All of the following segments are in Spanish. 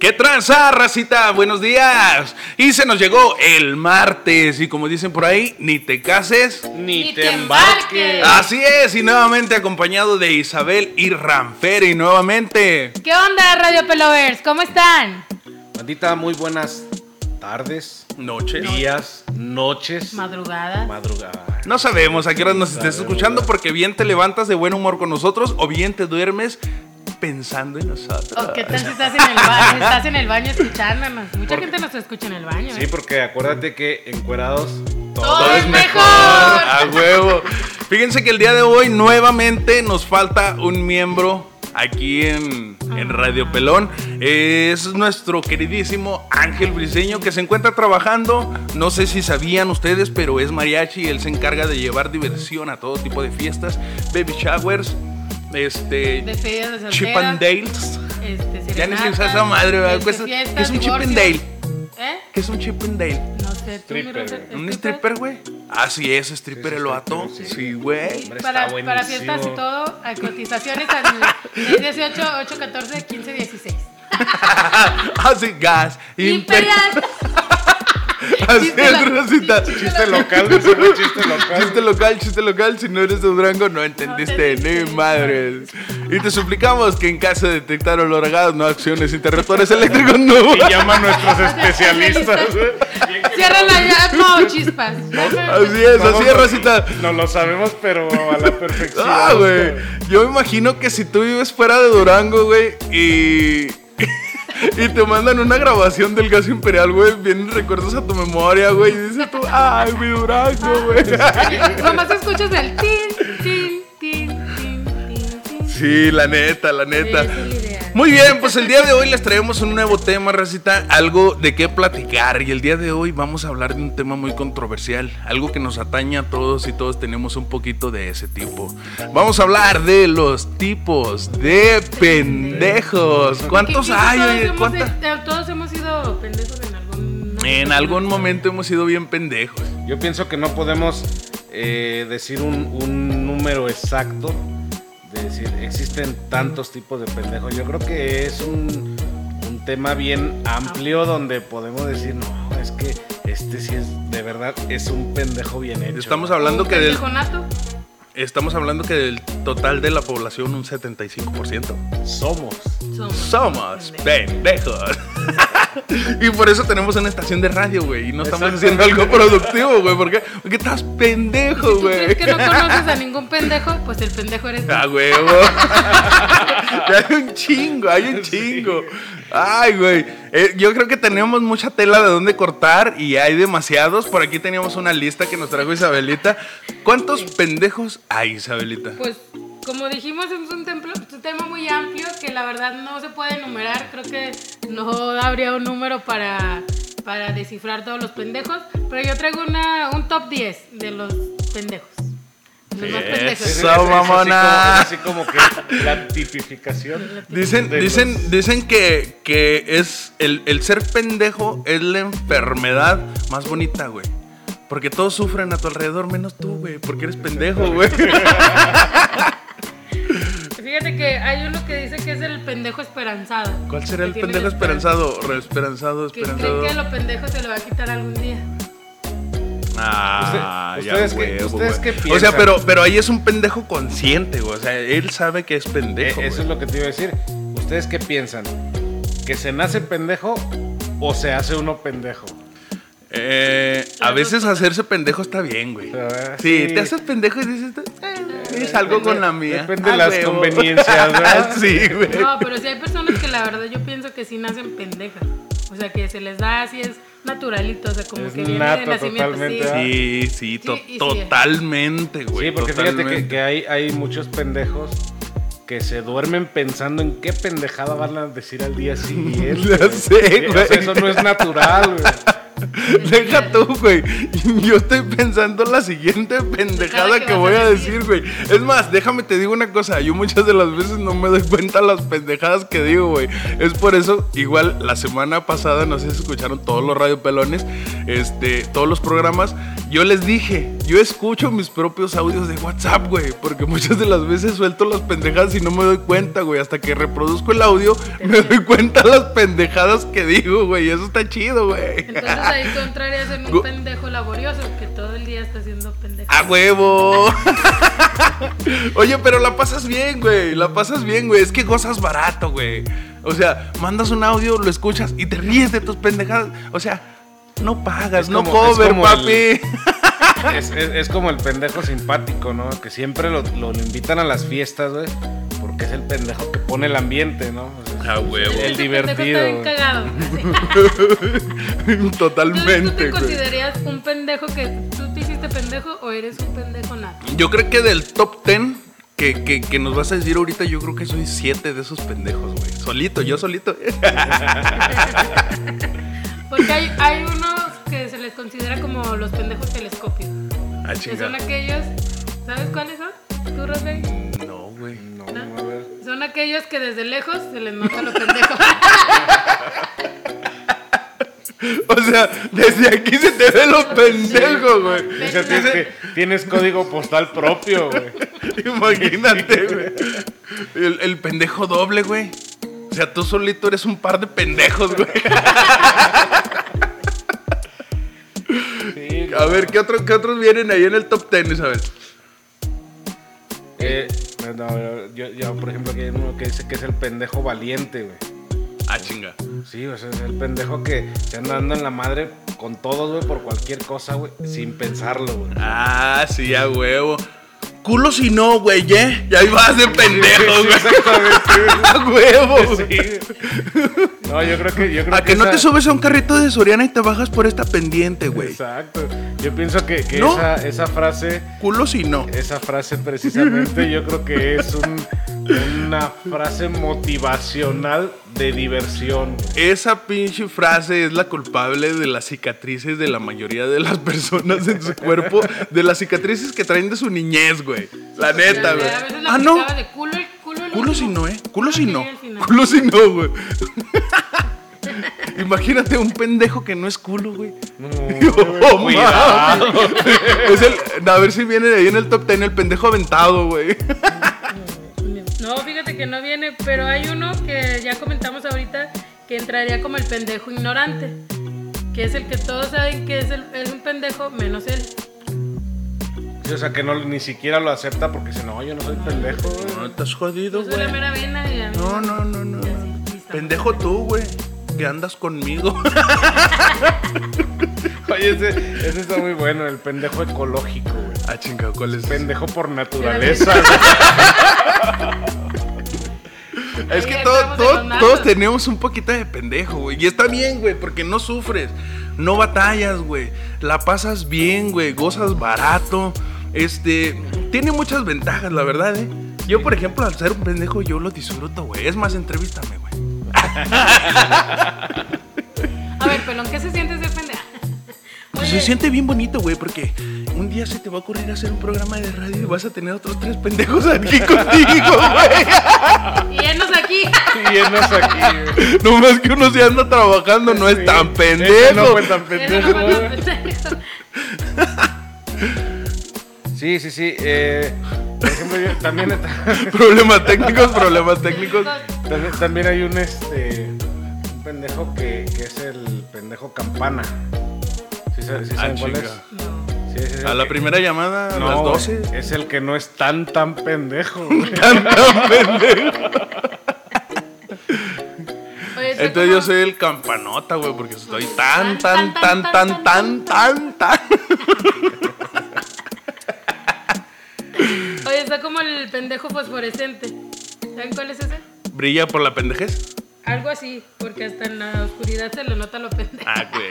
¿Qué tranza, racita? Buenos días. Y se nos llegó el martes. Y como dicen por ahí, ni te cases. Ni, Ni te embarques. Así es. Y nuevamente acompañado de Isabel y Ranferi. Nuevamente. ¿Qué onda, Radio Pelovers? ¿Cómo están? Bandita, muy buenas tardes, Noche. días, noches, Madrugada. madrugada. No sabemos a qué hora nos estés escuchando porque bien te levantas de buen humor con nosotros o bien te duermes pensando en nosotros. ¿O qué tal si estás en el baño? Estás en el baño escuchándonos. Mucha Por- gente nos escucha en el baño. Sí, ¿eh? porque acuérdate que encuerados todo, Todo es es mejor. mejor. A huevo. Fíjense que el día de hoy nuevamente nos falta un miembro aquí en, en Radio Pelón. Es nuestro queridísimo Ángel Briseño que se encuentra trabajando. No sé si sabían ustedes, pero es mariachi. Él se encarga de llevar diversión a todo tipo de fiestas, baby showers, este, de soltera. chip and dales. Este, Ya ni se usa esa madre, ¿verdad? este, Cuesta- fiestas, ¿Qué es un chip and dale? ¿Eh? ¿Qué es un chip and dale? No sé, Stripper. ¿Un stripper, güey? Así es, stripper Sí, el sí, vato. sí. Sí, güey. Hombre, Para, para fiestas y todo, hay cotizaciones al 18, 8, 14, 15, 16. Así, gas. Imperial. Imperial. Así Chiste es, lo- Rosita. chiste Chiste local, chiste local. Chiste local, chiste local. Si no eres de Durango, no entendiste No ni madre. Y te suplicamos que en caso de detectar olor a gas, no acciones interruptores eléctricos, no. Y llama a nuestros especialistas. Cierra la llave. No, chispas. Así es, así es, Rosita. No lo sabemos, pero a la perfección. Ah, güey. Yo me imagino que si tú vives fuera de Durango, güey, y. Y te mandan una grabación del gas imperial, güey. Vienen recuerdos a tu memoria, güey. Y dices tú, ay, mi Durango, güey. Nomás escuchas el tin, tin, tin, tin, tin, tin. Sí, la neta, la neta. Muy bien, pues el día de hoy les traemos un nuevo tema, Racita, algo de qué platicar. Y el día de hoy vamos a hablar de un tema muy controversial, algo que nos atañe a todos y todos tenemos un poquito de ese tipo. Vamos a hablar de los tipos de pendejos. ¿Cuántos hay? todos oye? hemos- ¿Cuántas? eh, Todos hemos sido pendejos en algún En algún momento hemos sido bien pendejos. Yo pienso que no podemos eh, decir un, un número exacto de decir existen tantos tipos de pendejos. Yo creo que es un, un tema bien amplio donde podemos decir, no, es que este sí es, de verdad, es un pendejo bien hecho. Estamos hablando que del, nato. estamos hablando que del total de la población un 75%. Somos. Somos, Somos pendejos. pendejos. y por eso tenemos una estación de radio, güey. Y no estamos haciendo algo productivo, güey. ¿Por qué? Porque estás pendejo, Si güey. crees que no conoces a ningún pendejo, pues el pendejo eres tú. Ah, huevo. Ya hay un chingo, hay un chingo. Ay, güey. Eh, yo creo que tenemos mucha tela de dónde cortar y hay demasiados. Por aquí teníamos una lista que nos trajo Isabelita. ¿Cuántos pendejos hay, Isabelita? Pues, como dijimos, es un, templo- un tema muy amplio que la verdad no se puede enumerar. Creo que no habría un número para, para descifrar todos los pendejos. Pero yo traigo una, un top 10 de los pendejos. Los más pendejos. Eso, así como- mamona. así como que la tipificación. Dicen, de dicen, los- dicen que, que es el, el ser pendejo es la enfermedad más bonita, güey. Porque todos sufren a tu alrededor, menos tú, güey. Porque eres pendejo, güey. Fíjate que hay uno que dice que es el pendejo esperanzado. ¿Cuál será el pendejo esperanza. esperanzado? Re- Esperanzado, esperanzado. creen que lo pendejo se lo va a quitar algún día. Ah, Usted- ya, ustedes qué- huevo, ustedes güey. qué O sea, piensan? pero, pero ahí es un pendejo consciente, güey. O sea, él sabe que es Eh, pendejo. eso es lo que te iba a decir. ¿Ustedes qué piensan? ¿Que se nace pendejo o se hace uno pendejo? Eh, a veces hacerse pendejo está bien, güey. Ah, Sí, sí. te haces pendejo y dices, eh, es algo con la mía. depende de Ah, las huevo. conveniencias, ¿verdad? sí, güey. No, pero sí hay personas que la verdad yo pienso que sí nacen pendejas. O sea, que se les da así, es naturalito. O sea, como Es que viene nato de nacimiento. totalmente, sí. Sí, sí, to- Sí, totalmente, güey. Sí, porque fíjate que, hay, hay muchos pendejos que se duermen pensando en qué pendejada van a decir al día siguiente. Ya sé, O sea, güey. eso no es natural, güey. Deja tú, güey. Yo estoy pensando la siguiente pendejada que voy a decir. güey. Es más, déjame te digo una cosa. Yo muchas de las veces no me doy cuenta las pendejadas que digo, güey. Es por eso, igual la semana pasada, no sé si escucharon todos los radiopelones, este, todos los programas. Yo les dije, yo escucho mis propios audios de WhatsApp, güey, porque muchas de las veces suelto las pendejadas y no me doy cuenta, güey. Hasta que reproduzco el audio, me doy cuenta las pendejadas que digo, güey. Eso está chido, güey. Entonces ahí tú entrarías en un pendejo laborioso que todo el día está haciendo pendejo. ¡A huevo! Oye, pero la pasas bien, güey. La pasas bien, güey. Es que gozas barato, güey. O sea, mandas un audio, lo escuchas y te ríes de tus pendejadas. O sea, no pagas, Es no cover, papi. el- Es, es- es como el pendejo simpático, ¿no? Que siempre lo, lo invitan a las fiestas, güey. Porque es el pendejo que pone el ambiente, ¿no? O sea, A huevo. El divertido. pendejo está bien cagado. Entonces, ¿tú Totalmente, te güey. considerarías un pendejo que tú te hiciste pendejo o eres un pendejo nada? Yo creo que del top 10 que, que, que nos vas a decir ahorita, yo creo que soy siete de esos pendejos, güey. Solito, yo solito. Porque hay, hay unos que se les considera como los pendejos telescopios. Ah, Que son aquellos, ¿sabes cuáles son? ¿Tú, Rosé? No, güey. No, a ver. Son aquellos que desde lejos se les nota lo pendejo. O sea, desde aquí se te ve los pendejos, güey. O sea, tienes código postal propio, güey. Imagínate, güey. El, el pendejo doble, güey. O sea, tú solito eres un par de pendejos, güey. Sí, A ver, ¿qué, otro- qué otros vienen ahí en el top 10, sabes? Eh, no, yo, yo, por ejemplo, aquí hay uno que dice que es el pendejo valiente, güey. Ah, chinga. Sí, o sea, es el pendejo que se anda dando en la madre con todos, güey, por cualquier cosa, güey, sin pensarlo, güey. Ah, sí, a huevo. Culo si no, güey, ¿eh? Y ahí vas de pendejo, güey. A huevo, Sí. No, yo creo que. Yo creo A que no esa- te subes a un carrito de Soriana y te bajas por esta pendiente, güey. Exacto. Yo pienso que, que ¿No? esa, esa frase, Culo si no. esa frase precisamente, yo creo que es un- una frase motivacional de diversión. Esa pinche frase es la culpable de las cicatrices de la mayoría de las personas en su cuerpo, de las cicatrices que traen de su niñez, güey. La neta, güey. A veces la Ah, no. de culo, el culo, el Culo si no, ¿eh? Culo si no. Culo si no, güey. Imagínate un pendejo que no es culo, güey. No, Oh, cuidado. Es el, a ver si viene de ahí en el top 10 el pendejo aventado, güey. Que no viene, pero hay uno que ya comentamos ahorita que entraría como el pendejo ignorante, que es el que todos saben que es, el- es un pendejo menos él. Sí, o sea, que no, ni siquiera lo acepta porque dice, no, yo no soy pendejo, güey. No, estás jodido, Yo soy la güey. mera vena y a mí No, no, no, no. así. Pendejo tú, güey. Que andas conmigo. Oye, ese, ese está muy bueno, el pendejo ecológico, güey. Ah, chingado, ¿cuál es? Pendejo por naturaleza. Es que todo- todos tenemos un poquito de pendejo, güey. Y está bien, güey, porque no sufres, no batallas, güey. La pasas bien, güey, gozas barato. Este, tiene muchas ventajas, la verdad, ¿eh? Yo, por ejemplo, al ser un pendejo, yo lo disfruto, güey. Es más, entrevístame, güey. A ver, pelón, ¿qué se siente ser pendeja? Pues se siente bien bonito, güey, porque un día se te va a ocurrir hacer un programa de radio y vas a tener otros tres pendejos aquí contigo, güey. Y aquí. Y enos aquí, güey. No más que uno se anda trabajando, no es tan ese pendejo. No fue tan pendejo. no fue tan pendejo. Sí, sí, sí. eh, por ejemplo, yo también, Problemas técnicos, problemas técnicos. también, también hay un este un pendejo que, que es el pendejo campana. ¿Sí, sí Ah, saben cuál es? chinga. Sí, A la que- primera llamada, a No, las güey, 12. Es el que no es tan tan pendejo. güey. Oye, está Entonces yo soy el campanota, güey, porque estoy tan, tan, tan, tan, tan, tan, tan. Oye, está como el pendejo fosforescente. ¿Saben cuál es ese? Brilla por la pendejez. Algo así, porque hasta en la oscuridad se le nota lo pendejo. Ah, güey.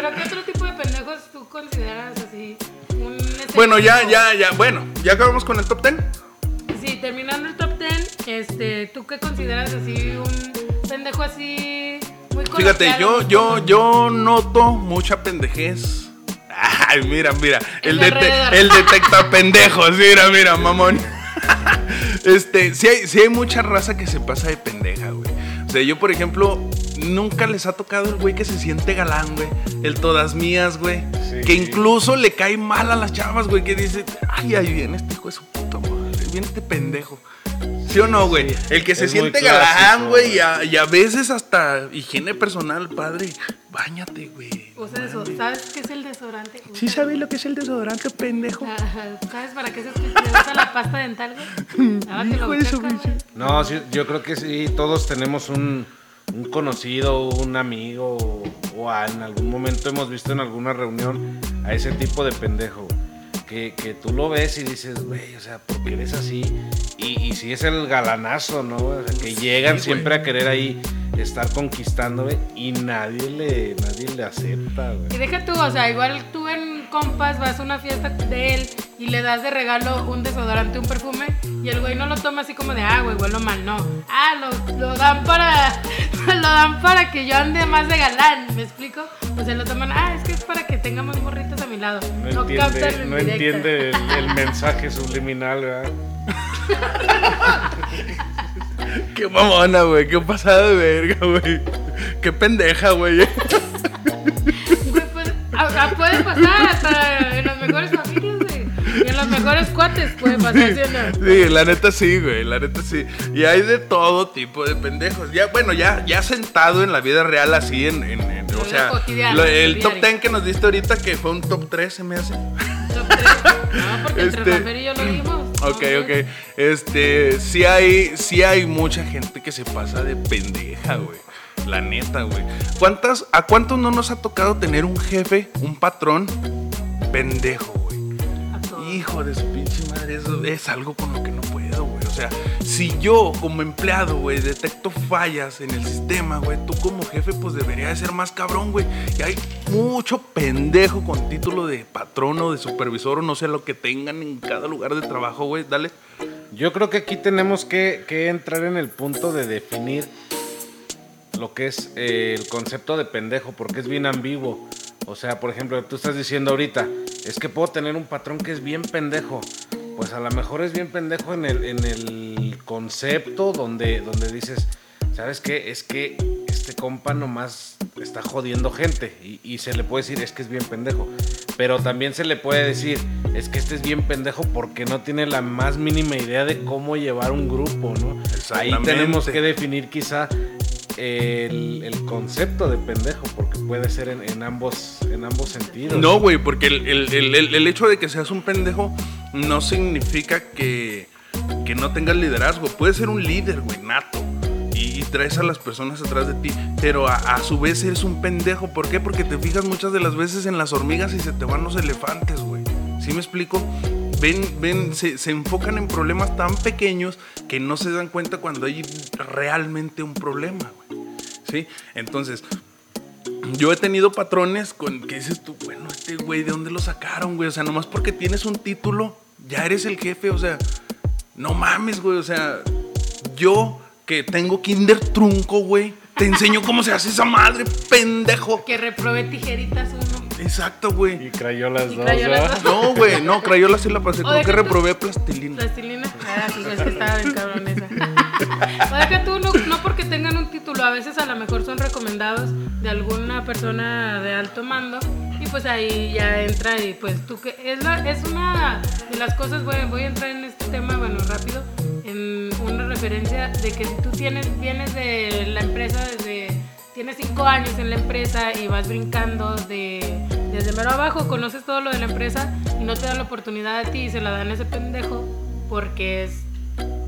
Pero ¿qué otro tipo de pendejos tú consideras así? Un Bueno, ya, ya, ya. Bueno, ya acabamos con el top 10. Sí, terminando el top 10, este, ¿tú qué consideras así un pendejo así muy Fíjate, yo, yo, yo noto mucha pendejez. Ay, mira, mira. Dete- el detecta pendejos. Mira, mira, mamón. Este, sí hay, sí hay mucha raza que se pasa de pendeja, güey. O sea, yo, por ejemplo, nunca les ha tocado el güey que se siente galán, güey. El todas mías, güey. Sí. Que incluso le cae mal a las chavas, güey. Que dice, ay, ahí viene este hijo de su puta madre. Viene este pendejo. ¿Sí o no, güey? El que se es siente clásico, galán, güey. Y, a- y a veces hasta higiene personal, padre. Báñate, güey. Usa eso. ¿Sabes qué es el desodorante? ¿Sí sabes lo que es el desodorante, pendejo? Ajá, ¿Sabes para qué se usa la pasta dental, güey? Hijo de su güey. No, sí, yo creo que sí, todos tenemos un, un conocido, un amigo, o, a- en algún momento hemos visto en alguna reunión a ese tipo de pendejo. Que, que tú lo ves y dices, güey, o sea, ¿por qué eres así? Y, y si es el galanazo, ¿no? O sea, que llegan siempre a querer ahí estar conquistando, güey, y nadie le, nadie le acepta, güey. Y deja tú, o sea, igual tú en compas vas a una fiesta de él y le das de regalo un desodorante, un perfume, y el güey no lo toma así como de, ah, güey, huelo mal, no. Ah, lo, lo dan para, lo dan para que yo ande más de galán, ¿me explico? O sea, lo toman, ah, es que es para que tenga más morritos a mi lado. No, captan entiende, no entiende el, el mensaje subliminal, ¿verdad? Qué mamona, güey. Qué pasada de verga, güey. Qué pendeja, güey. Pues, puede pasar hasta en las mejores familias, güey. Y en los mejores cuates puede pasar, ¿sí no? Sí, la neta sí, güey, la neta sí. Y hay de todo tipo de pendejos. Ya, bueno, ya, ya sentado en la vida real así, en, en- en- o sea, lo el top diario. 10 que nos diste ahorita, que fue un top 3, se me hace. Top tres. No, porque entre Este- Rafael y yo lo dimos. Ok, ok. Este, sí hay, sí hay mucha gente que se pasa de pendeja, güey. La neta, güey. ¿Cuántas, ¿A cuántos no nos ha tocado tener un jefe, un patrón pendejo, güey? Hijo de su pinche madre, eso es algo con lo que no puedo, güey. Sea, si yo como empleado, güey, detecto fallas en el sistema, güey, tú como jefe, pues debería de ser más cabrón, güey. Y hay mucho pendejo con título de patrón o de supervisor o no sé lo que tengan en cada lugar de trabajo, güey. Dale. Yo creo que aquí tenemos que, que entrar en el punto de definir lo que es eh, el concepto de pendejo, porque es bien ambiguo. O sea, por ejemplo, tú estás diciendo ahorita, es que puedo tener un patrón que es bien pendejo. Pues a lo mejor es bien pendejo en el, en el concepto donde, donde dices, ¿sabes qué? Es que este compa nomás está jodiendo gente. Y, y se le puede decir, es que es bien pendejo. Pero también se le puede decir, es que este es bien pendejo porque no tiene la más mínima idea de cómo llevar un grupo, ¿no? Ahí tenemos que definir quizá el, el concepto de pendejo, porque puede ser en, en ambos, en ambos sentidos. No, güey, porque el- el- el hecho de que seas un pendejo no significa que, que no tengas liderazgo. Puedes ser un líder, güey, nato. Y, traes a las personas atrás de ti. Pero a, a su vez eres un pendejo. ¿Por qué? Porque te fijas muchas de las veces en las hormigas y se te van los elefantes, güey. ¿Sí me explico? Ven, ven, se, se enfocan en problemas tan pequeños que no se dan cuenta cuando hay realmente un problema, güey. ¿Sí? Entonces, yo he tenido patrones con que dices tú, bueno, este güey, ¿de dónde lo sacaron, güey? O sea, nomás porque tienes un título, ya eres el jefe, o sea, no mames, güey, o sea, yo que tengo kinder trunco, güey, te enseño cómo se hace esa madre, pendejo. Que reprobé tijeritas uno. Exacto, güey. Y crayolas Y dos, crayolas ¿verdad? dos. No, güey, no, crayola sí la pasé, creo que reprobé plastilina. Plastilina. Ah, pues es que estaba bien cabrón esa. O deja tú, no, porque tengan un título, a veces a lo mejor son recomendados de alguna persona de alto mando y pues ahí ya entra y pues tú que es, la- es una de las cosas, bueno, voy a entrar en este tema, bueno, rápido, en una referencia de que si tú tienes, vienes de la empresa desde, tienes cinco años en la empresa y vas brincando de, desde mero abajo, conoces todo lo de la empresa y no te dan la oportunidad a ti y se la dan a ese pendejo porque es,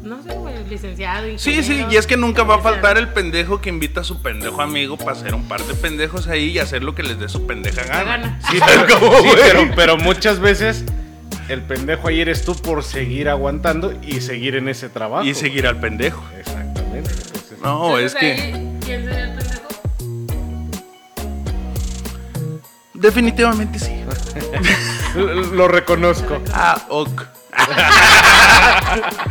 no sé, güey, licenciado. Sí, sí, ingeniero, y es que nunca va a faltar el pendejo que invita a su pendejo amigo para hacer un par de pendejos ahí y hacer lo que les dé su pendeja gana. gana. Sí, ¿Sabes pero, cómo, sí, güey? pero, pero muchas veces el pendejo ahí eres tú por seguir aguantando y seguir en ese trabajo. Y seguir al pendejo. Exactamente. entonces, No, es que ¿Quién sería el pendejo? definitivamente sí. lo, lo reconozco. Ah, ok.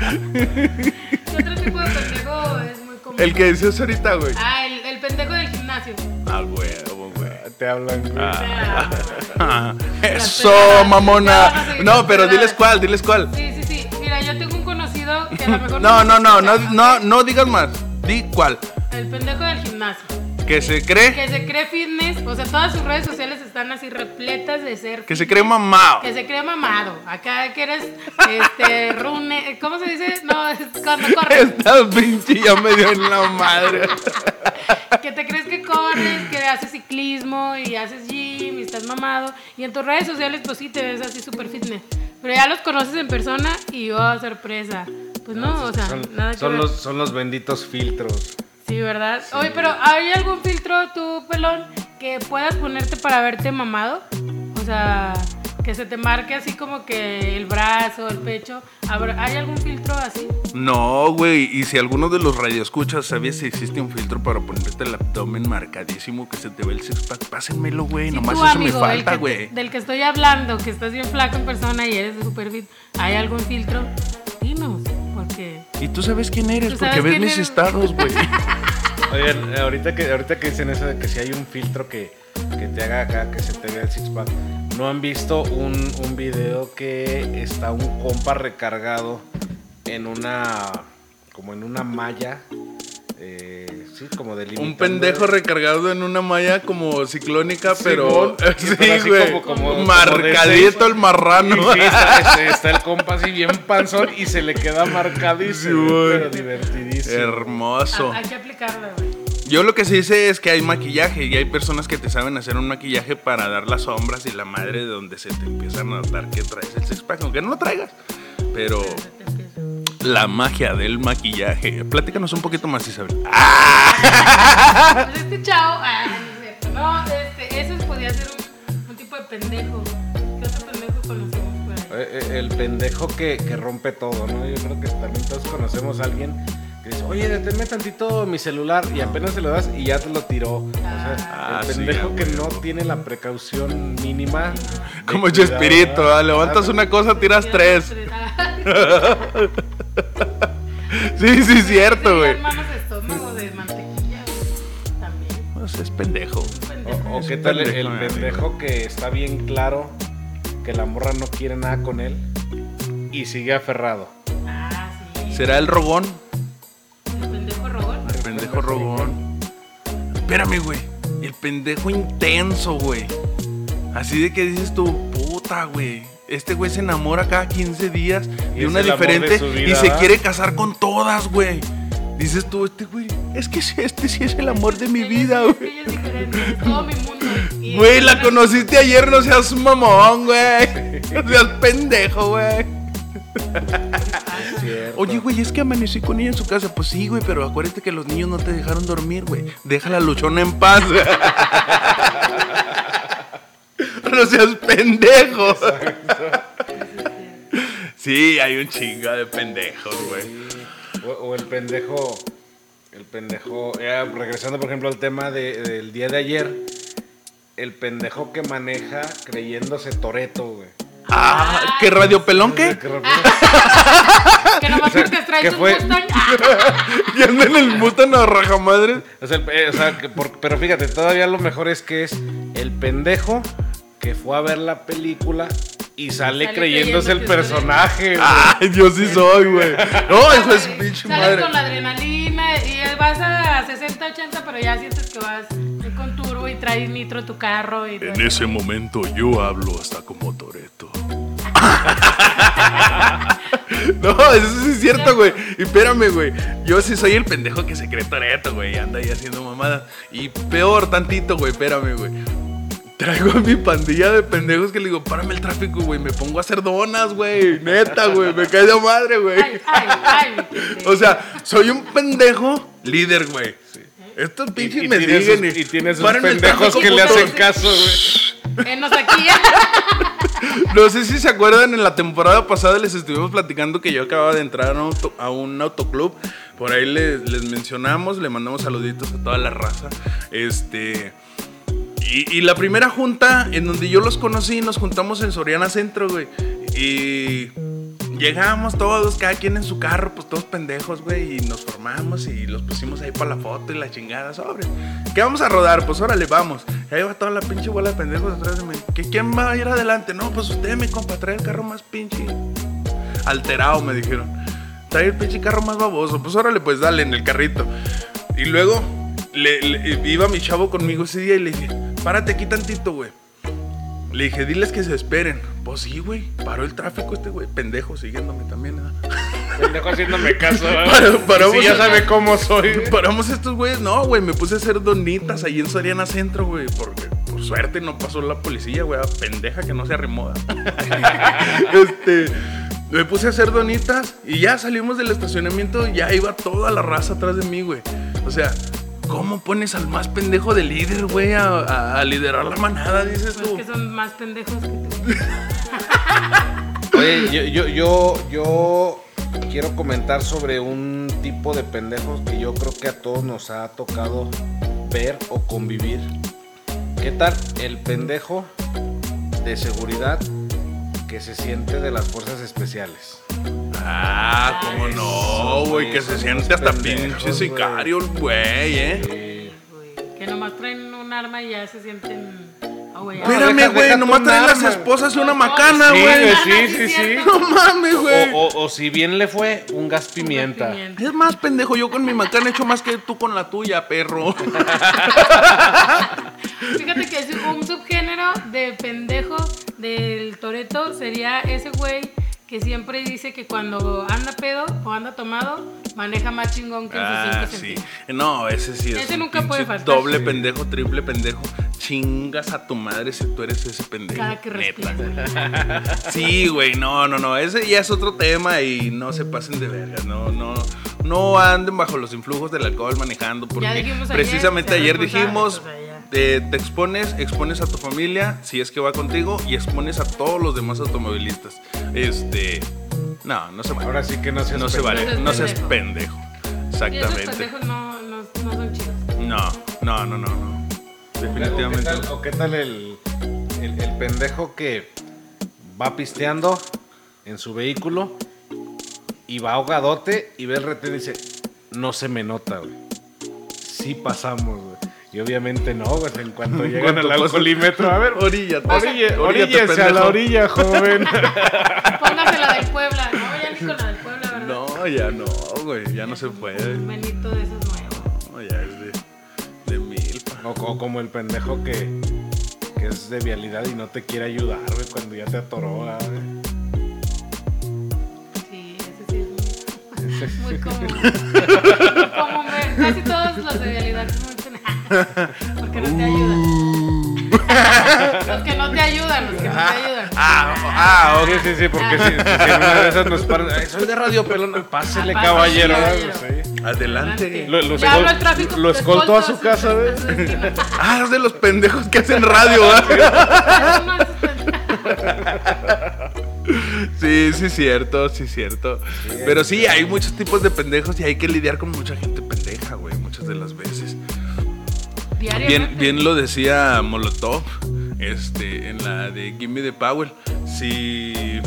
¿Qué otro tipo de pendejo es muy común? El que decías ahorita, güey. Ah, el, el pendejo del gimnasio. Ah, güey, güey. Te hablan, güey. Ah, Eso, mamona. No, pero diles cuál, diles cuál. sí, sí, sí. Mira, yo tengo un conocido que a lo mejor No, no, no, no, no, no digas más. Di cuál. El pendejo del gimnasio. Que se cree. que se cree fitness, o sea, todas sus redes sociales están así repletas de ser Que se cree mamado. que se cree mamado. Acá que eres este rune, ¿cómo se dice? No, es cuando corres. Esta pinche ya me dio en la madre. Que te crees que corres, que haces ciclismo y haces gym y estás mamado. Y en tus redes sociales, pues sí te ves así súper fitness. Pero ya los conoces en persona y oh, sorpresa. Pues no, o sea, son, nada que son ver. los, son los benditos filtros. Sí, ¿verdad? Oye, pero ¿hay algún filtro tú, pelón, que puedas ponerte para verte mamado? O sea, que se te marque así como que el brazo, el pecho. ¿Hay algún filtro así? No, güey. Y si alguno de los radioescuchas sabía si existe un filtro para ponerte el abdomen marcadísimo que se te ve el six pack, pásenmelo, güey. Sí, Nomás tú, eso amigo, me falta, güey. Del que estoy hablando, que estás bien flaco en persona y eres súper fit. ¿Hay algún filtro? Y tú sabes quién eres, porque ves mis eres. estados, güey. Oigan, ahorita que, ahorita que dicen eso de que si hay un filtro que, que te haga acá, que se te vea el six pack, ¿no han visto un, un video que está un compa recargado en una, como en una malla, eh, sí, como de Un pendejo recargado en una malla como ciclónica, pero. sí, Sí, pero así güey. como- como- Marcadito el marrano. Y sí, está, está- está el compa así bien panzón y se le queda marcadísimo, Sí, güey. pero divertidísimo. Hermoso. Ah, Hay que aplicarlo, güey. Yo lo que sí sé es que hay maquillaje y hay personas que te saben hacer un maquillaje para dar las sombras y la madre de donde se te empiezan a notar que traes el six pack, aunque no lo traigas. Pero. La magia del maquillaje. Platícanos un poquito más, Isabel. Pues este chavo, ah, no es cierto. No, este, ese podía ser un, un tipo de pendejo. ¿Qué otro pendejo conocemos por ahí? Eh, eh, El pendejo que, que rompe todo, ¿no? Yo creo que también todos conocemos a alguien que dice, oye, deténme tantito mi celular y apenas se lo das y ya te lo tiró. O sea, Ah, el sí, pendejo que no tiene la precaución mínima. Como Chespirito. ¿ah? levantas Ah, una cosa, tiras tres. Sí, sí, cierto, güey. hermanos de estómago de mantequilla, güey. También. Pues es pendejo. O, o Es qué tal el, pendejo, el mi pendejo que está bien claro que la morra no quiere nada con él y sigue aferrado. Ah, sí. ¿Será el rogón? El pendejo rogón. El pendejo rogón. Espérame, güey. El pendejo intenso, güey. Así de que dices tú, puta, güey. Este güey se enamora cada 15 días Y de una de diferente y se ¿verdad? quiere casar con todas, güey. Dices tú, este güey, es que este sí es el amor de mi vida, güey. ella es diferente, es todo mi mundo. y- Güey, la conociste ayer, no seas mamón, güey. No seas pendejo, güey. Oye, güey, es que amanecí con ella en su casa. Pues sí, güey, pero acuérdate que los niños no te dejaron dormir, güey. Deja la luchona en paz. no seas pendejo. Sí, hay un chingo de pendejos, güey. O, o el pendejo, el pendejo, ya regresando por ejemplo al tema de- del día de ayer, el pendejo que maneja creyéndose Toreto, güey. Ah, ¿qué radio pelón qué? Que repente- Que nomás porque ¿qué traes un fue? Mustang. ah, Y anda en el Mustang a rajamadre. o sea, el- eh, o sea, que por- pero fíjate, todavía lo mejor es que es el pendejo que fue a ver la película y sale, Sale creyéndose el personaje, güey. Ay, yo sí soy, güey. No, eso es sales- pinche sales madre. con la adrenalina y vas a 60, 80, pero ya sientes que vas con turbo y traes nitro tu carro. Y En ese momento yo hablo hasta como Toreto. No, eso sí es cierto, güey. Y espérame, güey. Yo sí soy el pendejo que se cree Toreto, güey. y Anda ahí haciendo mamadas. Y peor tantito, güey. Espérame, güey. Traigo a mi pandilla de pendejos que le digo, párame el tráfico, güey. Me pongo a hacer donas, güey. Neta, güey. Me cae de madre, güey. Ay, ay, ay, mi pendejo. O sea, soy un pendejo líder, güey. Estos Y, pinches y me sus, y tiene sus "Paren el pendejos que le putos". hacen caso, güey. Venos aquí. No sé si se acuerdan, en la temporada pasada les estuvimos platicando que yo acababa de entrar a un, auto- a un autoclub. Por ahí les, les mencionamos, le mandamos saluditos a toda la raza. Este. Y, y la primera junta en donde yo los conocí, nos juntamos en Soriana Centro, güey. Y llegamos todos, cada quien en su carro, pues todos pendejos, güey. Y nos formamos y los pusimos ahí para la foto y la chingada, sobre. ¿Qué vamos a rodar? Pues órale, vamos. Y ahí va toda la pinche bola de pendejos atrás de mí. ¿Que ¿Quién va a ir adelante? No, pues usted, mi compa, trae el carro más pinche alterado, me dijeron. Trae el pinche carro más baboso. Pues órale, pues dale en el carrito. Y luego iba mi chavo conmigo ese día y le dije, párate aquí tantito, güey. Le dije, diles que se esperen. Pues sí, güey. Paró el tráfico este güey. Pendejo, siguiéndome también. ¿eh? Pendejo haciéndome caso. ¿verdad? Para- si ya sabe cómo soy. Paramos estos güeyes. No, güey. Me puse a hacer donitas ahí en Soriana Centro, güey. Porque por suerte no pasó la policía, güey. Pendeja que no se arremoda. este. Me puse a hacer donitas y ya salimos del estacionamiento. Ya iba toda la raza atrás de mí, güey. O sea, ¿cómo pones al más pendejo de líder, güey, a, liderar la manada? Dices Pues tú. que son más pendejos que tú. Oye, yo, yo, yo, yo quiero comentar sobre un tipo de pendejos que yo creo que a todos nos ha tocado ver o convivir. ¿Qué tal el pendejo de seguridad que se siente de las fuerzas especiales? Ah, cómo no, güey. Que se siente hasta pinche güey. sicario, el güey, eh. Güey, Que nomás traen un arma y ya se sienten. Güey, Espérame, güey, nomás traen las esposas y una macana, güey. sí, sí, sí. No mames, güey. O, o- o si bien le fue, un gas pimienta. Pimienta. Es más, pendejo, yo con mi macana he hecho más que tú con la tuya, perro. Fíjate que es un subgénero de pendejo del Toreto sería ese güey que siempre dice que cuando anda pedo o anda tomado, maneja más chingón que en sus Ah, cinco sí. No, ese sí es. Ese un nunca puede faltar. Doble Sí. pendejo, triple pendejo. Chingas a tu madre si tú eres ese pendejo. Cada que neta. respira. Sí, güey, no, no, no. Ese ya es otro tema y no se pasen de verga. No, no, no anden bajo los influjos del alcohol manejando. Porque dijimos ayer, precisamente ayer dijimos. Te expones, expones a tu familia, si es que va contigo, y expones a todos los demás automovilistas. Este. No, no se vale. Ahora sí que no seas no se vale. No No seas pendejo. Y esos Exactamente. pendejos no, no, no son chidos. No, no, no, no, no. ¿O Definitivamente. qué tal, o qué tal el, el- el pendejo que va pisteando en su vehículo y va ahogadote y ve el retén y dice, no se me nota, güey. Sí pasamos, güey. Y obviamente no, güey. En cuanto llegan al alcoholímetro, a ver, Orilla, oríllate, oríllese a la orilla, joven. Póngase la del Puebla. No, ya ni con la del Puebla, ¿verdad? No, ya no, güey. Ya no se puede. Un Benito de esos nuevos. No, ya es de, de milpa. o, o como el pendejo que, que es de vialidad y no te quiere ayudar, güey, cuando ya te atoró, ah, güey. Sí, ese sí es muy, muy común. Muy común, güey. Casi todos los de realidad son muy Porque no te ayudan. los que no te ayudan, los que no te ayudan. Ah, ah, ok. Sí, sí, sí, porque si, si en una de esas nos paran, "Ay, soy de Radio Pelón, pásele, Ah, caballero. pásele, güey, sí. Adelante. Lo- lo Ya escol- hablo el tráfico, lo te escoltó a su casa, su esquina. Ah, es de los pendejos que hacen radio, ¿verdad? Eso no es- Sí, sí, cierto, sí, cierto. Pero sí, hay muchos tipos de pendejos y hay que lidiar con mucha gente pendeja, Bien, bien lo decía Molotov este, en la de Gimme the Power. Si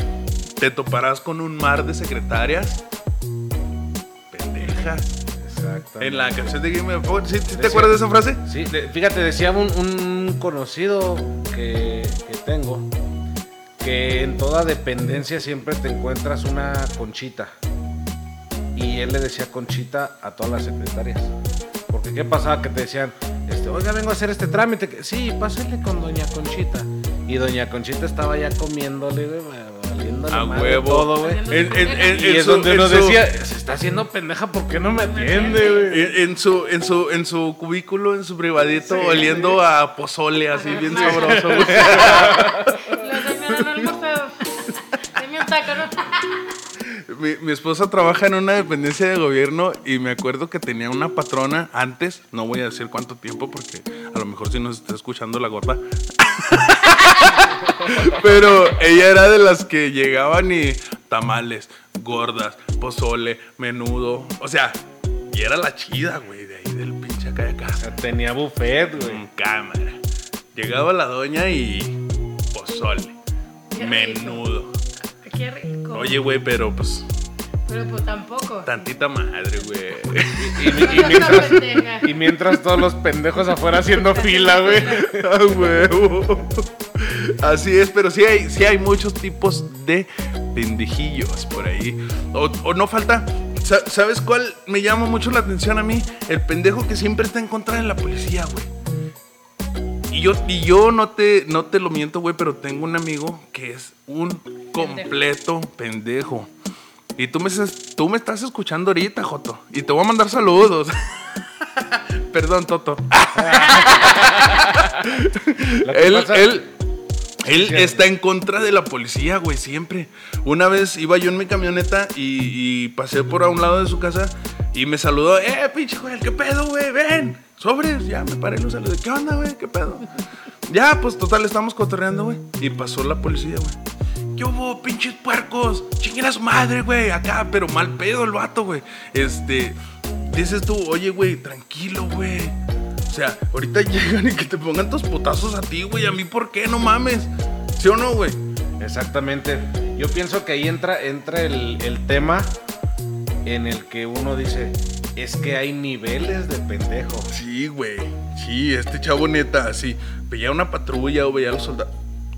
te toparás con un mar de secretarias, pendejas. Exactamente. En la canción de Gimme the Power, ¿sí, sí te Decía- acuerdas de esa frase? Sí, de- fíjate, decía un, un conocido que, que tengo que en toda dependencia siempre te encuentras una conchita. Y él le decía conchita a todas las secretarias. Porque qué pasaba que te decían, este, oiga, vengo a hacer este trámite. que- Sí, pásale con doña Conchita. Y doña Conchita estaba ya comiéndole, güey, valiéndole A madre huevo. todo, güey. Haciendo En, en- en- Y en es su- donde en nos su- decía, se está haciendo pendeja, ¿por qué no me atiende, güey? En, en su, en, su, en su cubículo, en su privadito, oliendo a pozole, así bien sabroso. güey. Los señores no. Deme un taco, ¿no? Mi, mi esposa trabaja en una dependencia de gobierno y me acuerdo que tenía una patrona antes, no voy a decir cuánto tiempo porque a lo mejor si nos está escuchando la gorda. Pero ella era de las que llegaban y tamales, gordas, pozole, menudo, o sea, y era la chida, güey, de ahí del pinche acá de sea, tenía buffet, güey. Con cámara. Llegaba la doña y pozole, menudo. Qué rico. Oye, güey, pero pues Pero pues tampoco. tantita madre, güey. Y, y- y mientras, y mientras todos los pendejos afuera haciendo fila, güey. A huevo. Así es, pero sí hay, sí hay muchos tipos de pendejillos por ahí. O, o no falta Sa- ¿Sabes cuál me llama mucho la atención a mí? El pendejo que siempre está en contra de la policía, güey. Y yo, y yo no, te, no te lo miento, güey, pero tengo un amigo que es un completo pendejo. Y tú me, estás- tú me estás escuchando ahorita, Joto. Y te voy a mandar saludos. Perdón, Toto. Él, pasa- él, él sí. está en contra de la policía, güey, siempre. Una vez iba yo en mi camioneta y, y pasé por a un lado de su casa y me saludó, eh, pinche güey, ¿qué pedo, güey? Ven, sobres, ya me paré, lo saludé. ¿Qué onda, güey? ¿Qué pedo? Ya, pues total, estamos cotorreando, güey. Y pasó la policía, güey. ¿Qué hubo, pinches puercos? Chinguen a su madre, güey, acá, pero mal pedo el vato, güey. Este, dices tú, oye, güey, tranquilo, güey. O sea, ahorita llegan y que te pongan tus putazos a ti, güey. ¿A mí por qué? No mames. ¿Sí o no, güey? Exactamente. Yo pienso que ahí entra, entra el tema en el que uno dice, es que hay niveles de pendejo. Sí, güey. Sí, este chavo neta, así. Veía una patrulla o veía a los soldados.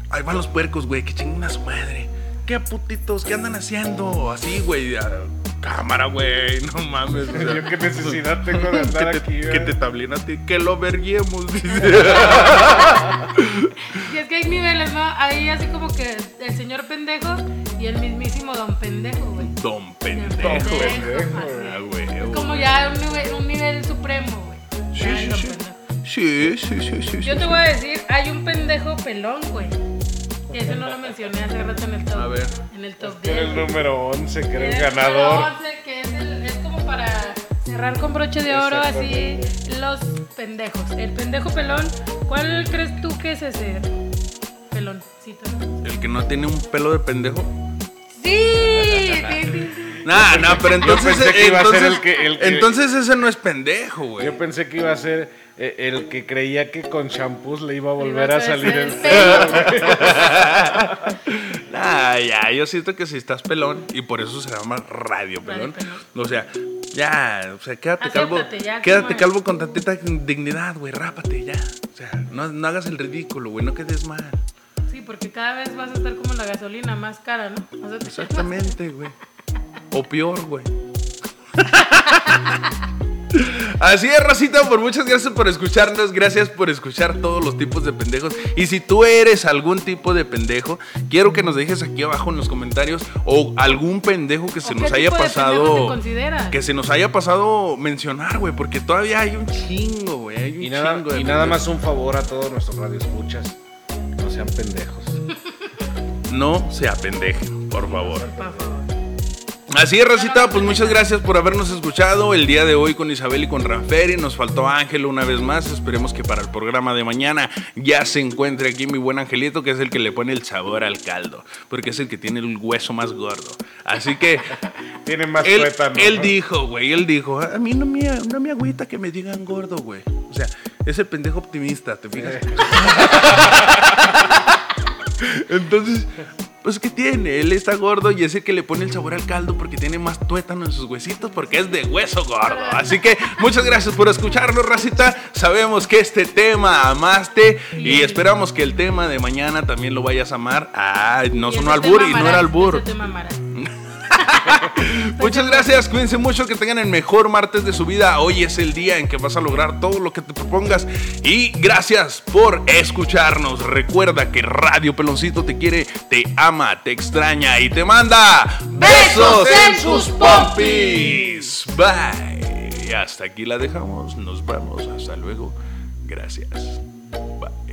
Ahí van los puercos, güey, que chingan a su madre. ¿Qué putitos? ¿Qué andan haciendo? Así, güey. Cámara, güey. No mames. sea, Yo qué necesidad tengo de andar que te, aquí, que te tablen a ti. Que lo verguemos. dice. Y es que hay niveles, ¿no? Hay así como que el señor pendejo y el mismísimo don pendejo, güey. Don Don pendejo. pendejo, como ya un nivel, un nivel supremo, güey. Sí, Ya sí, el sí. Sí, sí, sí, sí. Yo te voy a decir, hay un pendejo pelón, güey. Ese no lo mencioné hace rato en el top. A ver. En el top Que era el 10. número 11, que era el ganador. número 11, que es, el- es como para cerrar con broche de oro así los pendejos. El pendejo pelón, ¿cuál crees tú que es ese tú. El que no tiene un pelo de pendejo. Sí, sí, sí, sí. Nah, no, pero entonces. pensé que iba a ser entonces, el que- el que- entonces ese no es pendejo, güey. Yo pensé que iba a ser eh, el que creía que con shampoos le iba a volver Iba a salir el pelo. Nah, ya, yo siento que si estás pelón y por eso se llama radio pelón. O sea, ya, o sea, quédate calvo. Acéptate ya, Quédate calvo con tantita dignidad, güey, rápate ya. O sea, no, no hagas el ridículo, güey, no quedes mal. Sí, porque cada vez vas a estar como la gasolina más cara, ¿no? Exactamente, güey. O peor, güey. Así es, Racita, por muchas gracias por escucharnos, gracias por escuchar todos los tipos de pendejos. Y si tú eres algún tipo de pendejo, quiero que nos dejes aquí abajo en los comentarios o algún pendejo que se ¿O nos haya pasado. Que se nos haya pasado mencionar, güey, porque todavía hay un chingo, güey. Hay un Y nada, chingo de y nada más un favor a todos nuestros radioescuchas. No sean pendejos. No se apendejen, por favor. Por favor. Así es, Racita, pues muchas gracias por habernos escuchado el día de hoy con Isabel y con Ranferi. Nos faltó Ángel una vez más. Esperemos que para el programa de mañana ya se encuentre aquí mi buen Angelito, que es el que le pone el sabor al caldo, porque es el que tiene el hueso más gordo. Así que Tiene más él, tuétano, él ¿no? dijo, güey, él dijo, a mí no me, no me agüita que me digan gordo, güey. O sea, es el pendejo optimista, ¿te fijas? Entonces, pues ¿qué tiene? Él está gordo y es el que le pone el sabor al caldo porque tiene más tuétano en sus huesitos porque es de hueso gordo. Así que muchas gracias por escucharnos, racita. Sabemos que este tema amaste y esperamos que el tema de mañana también lo vayas a amar. Ah, no sonó ese albur y no era amarás, albur. Muchas gracias, cuídense mucho, que tengan el mejor martes de su vida. Hoy es el día en que vas a lograr todo lo que te propongas. Y gracias por escucharnos. Recuerda que Radio Peloncito te quiere, te ama, te extraña y te manda Besos en sus pompis. Bye. Y hasta aquí la dejamos. Nos vemos. Hasta luego. Gracias. Bye.